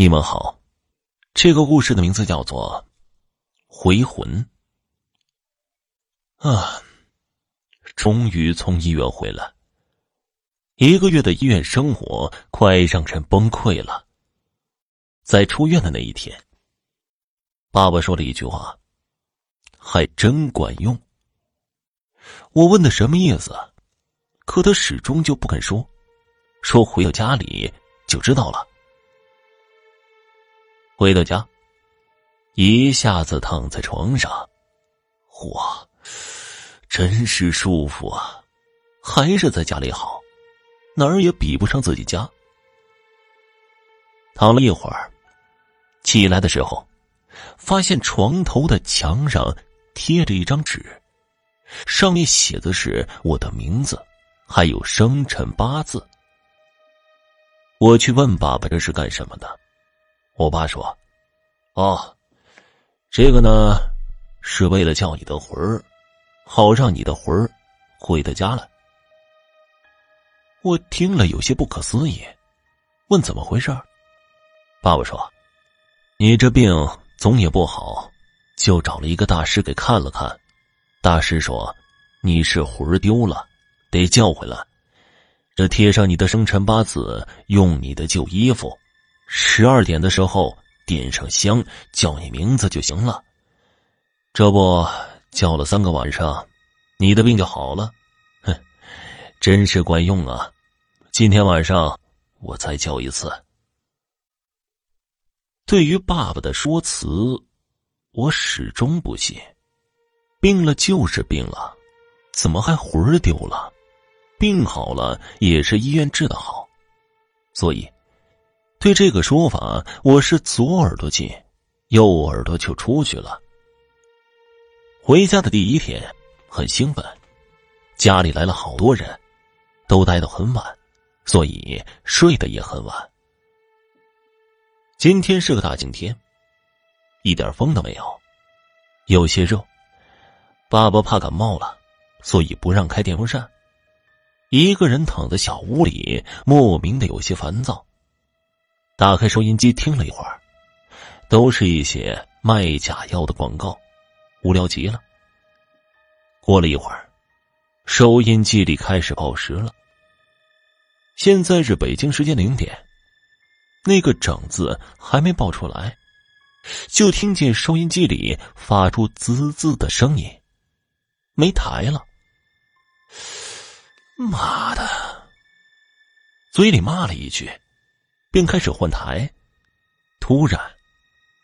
你们好，这个故事的名字叫做《回魂》啊！终于从医院回来，一个月的医院生活快让人崩溃了。在出院的那一天，爸爸说了一句话：“还真管用。”我问他什么意思，可他始终就不肯说，说回到家里就知道了。回到家，一下子躺在床上，哇，真是舒服啊！还是在家里好，哪儿也比不上自己家。躺了一会儿，起来的时候，发现床头的墙上贴着一张纸，上面写的是我的名字，还有生辰八字。我去问爸爸这是干什么的。我爸说：“哦，这个呢，是为了叫你的魂儿，好让你的魂儿回到家来。”我听了有些不可思议，问怎么回事爸爸说：“你这病总也不好，就找了一个大师给看了看。大师说你是魂儿丢了，得叫回来。这贴上你的生辰八字，用你的旧衣服。”十二点的时候点上香，叫你名字就行了。这不叫了三个晚上，你的病就好了。哼，真是管用啊！今天晚上我再叫一次。对于爸爸的说辞，我始终不信。病了就是病了，怎么还魂儿丢了？病好了也是医院治的好，所以。对这个说法，我是左耳朵进，右耳朵就出去了。回家的第一天很兴奋，家里来了好多人，都待到很晚，所以睡得也很晚。今天是个大晴天，一点风都没有，有些热。爸爸怕感冒了，所以不让开电风扇，一个人躺在小屋里，莫名的有些烦躁。打开收音机听了一会儿，都是一些卖假药的广告，无聊极了。过了一会儿，收音机里开始报时了。现在是北京时间零点，那个整字还没报出来，就听见收音机里发出滋滋的声音，没台了。妈的！嘴里骂了一句。便开始换台，突然，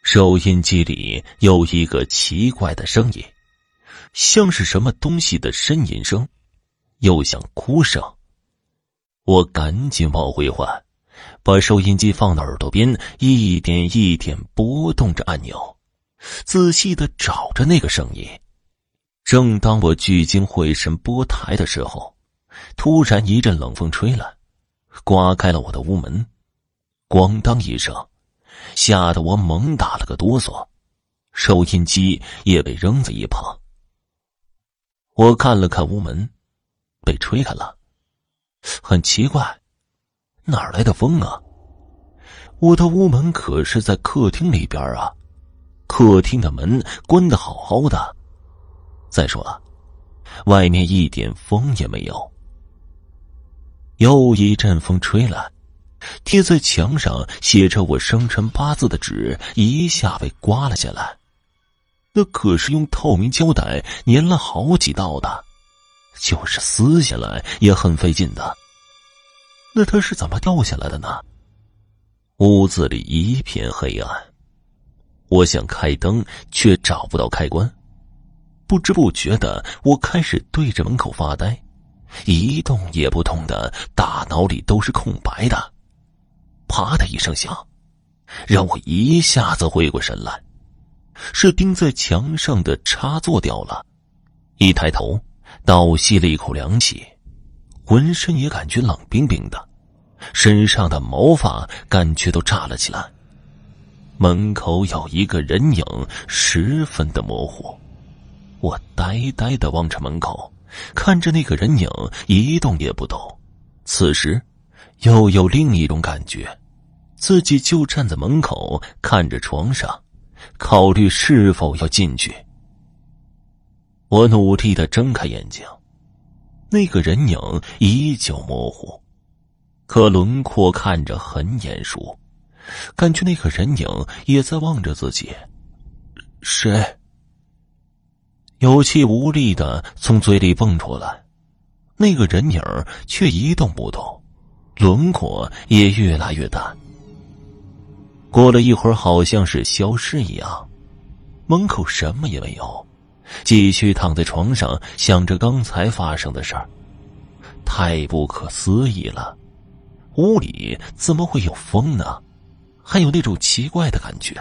收音机里有一个奇怪的声音，像是什么东西的呻吟声，又像哭声。我赶紧往回换，把收音机放到耳朵边，一点一点拨动着按钮，仔细的找着那个声音。正当我聚精会神拨台的时候，突然一阵冷风吹来，刮开了我的屋门。咣当一声，吓得我猛打了个哆嗦，收音机也被扔在一旁。我看了看屋门，被吹开了。很奇怪，哪来的风啊？我的屋门可是在客厅里边啊，客厅的门关的好好的。再说了，外面一点风也没有。又一阵风吹来。贴在墙上写着我生辰八字的纸一下被刮了下来，那可是用透明胶带粘了好几道的，就是撕下来也很费劲的。那它是怎么掉下来的呢？屋子里一片黑暗，我想开灯却找不到开关，不知不觉的我开始对着门口发呆，一动也不动的，大脑里都是空白的。啪的一声响，让我一下子回过神来，是钉在墙上的插座掉了。一抬头，倒吸了一口凉气，浑身也感觉冷冰冰的，身上的毛发感觉都炸了起来。门口有一个人影，十分的模糊。我呆呆的望着门口，看着那个人影一动也不动。此时。又有另一种感觉，自己就站在门口看着床上，考虑是否要进去。我努力的睁开眼睛，那个人影依旧模糊，可轮廓看着很眼熟，感觉那个人影也在望着自己。谁？有气无力的从嘴里蹦出来，那个人影却一动不动，轮廓也越来越淡。过了一会儿，好像是消失一样，门口什么也没有。继续躺在床上，想着刚才发生的事儿，太不可思议了。屋里怎么会有风呢？还有那种奇怪的感觉。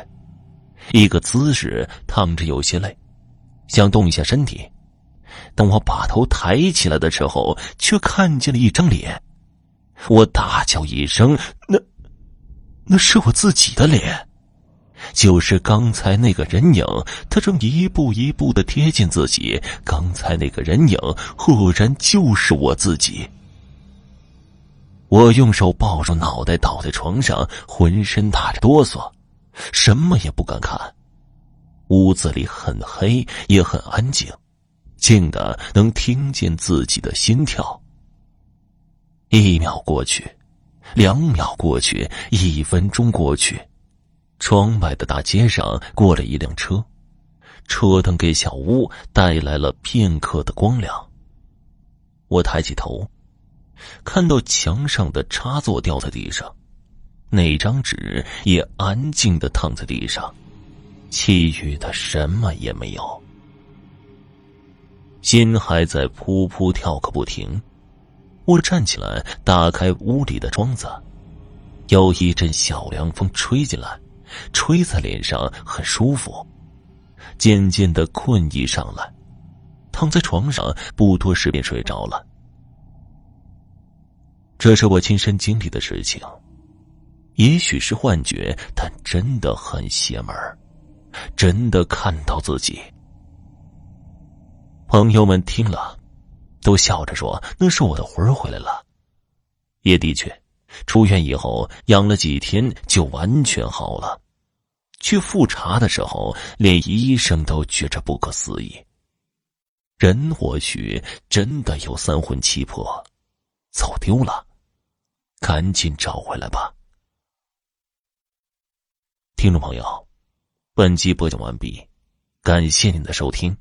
一个姿势躺着有些累，想动一下身体。等我把头抬起来的时候，却看见了一张脸。我大叫一声：“那，那是我自己的脸！”就是刚才那个人影，他正一步一步的贴近自己。刚才那个人影，赫然就是我自己。我用手抱住脑袋，倒在床上，浑身打着哆嗦，什么也不敢看。屋子里很黑，也很安静，静的能听见自己的心跳。一秒过去，两秒过去，一分钟过去。窗外的大街上过了一辆车，车灯给小屋带来了片刻的光亮。我抬起头，看到墙上的插座掉在地上，那张纸也安静的躺在地上，其余的什么也没有。心还在扑扑跳个不停。我站起来，打开屋里的窗子，有一阵小凉风吹进来。吹在脸上很舒服，渐渐的困意上来，躺在床上不多时便睡着了。这是我亲身经历的事情，也许是幻觉，但真的很邪门真的看到自己。朋友们听了，都笑着说：“那是我的魂回来了。”也的确。出院以后养了几天就完全好了，去复查的时候，连医生都觉着不可思议。人或许真的有三魂七魄，走丢了，赶紧找回来吧。听众朋友，本集播讲完毕，感谢您的收听。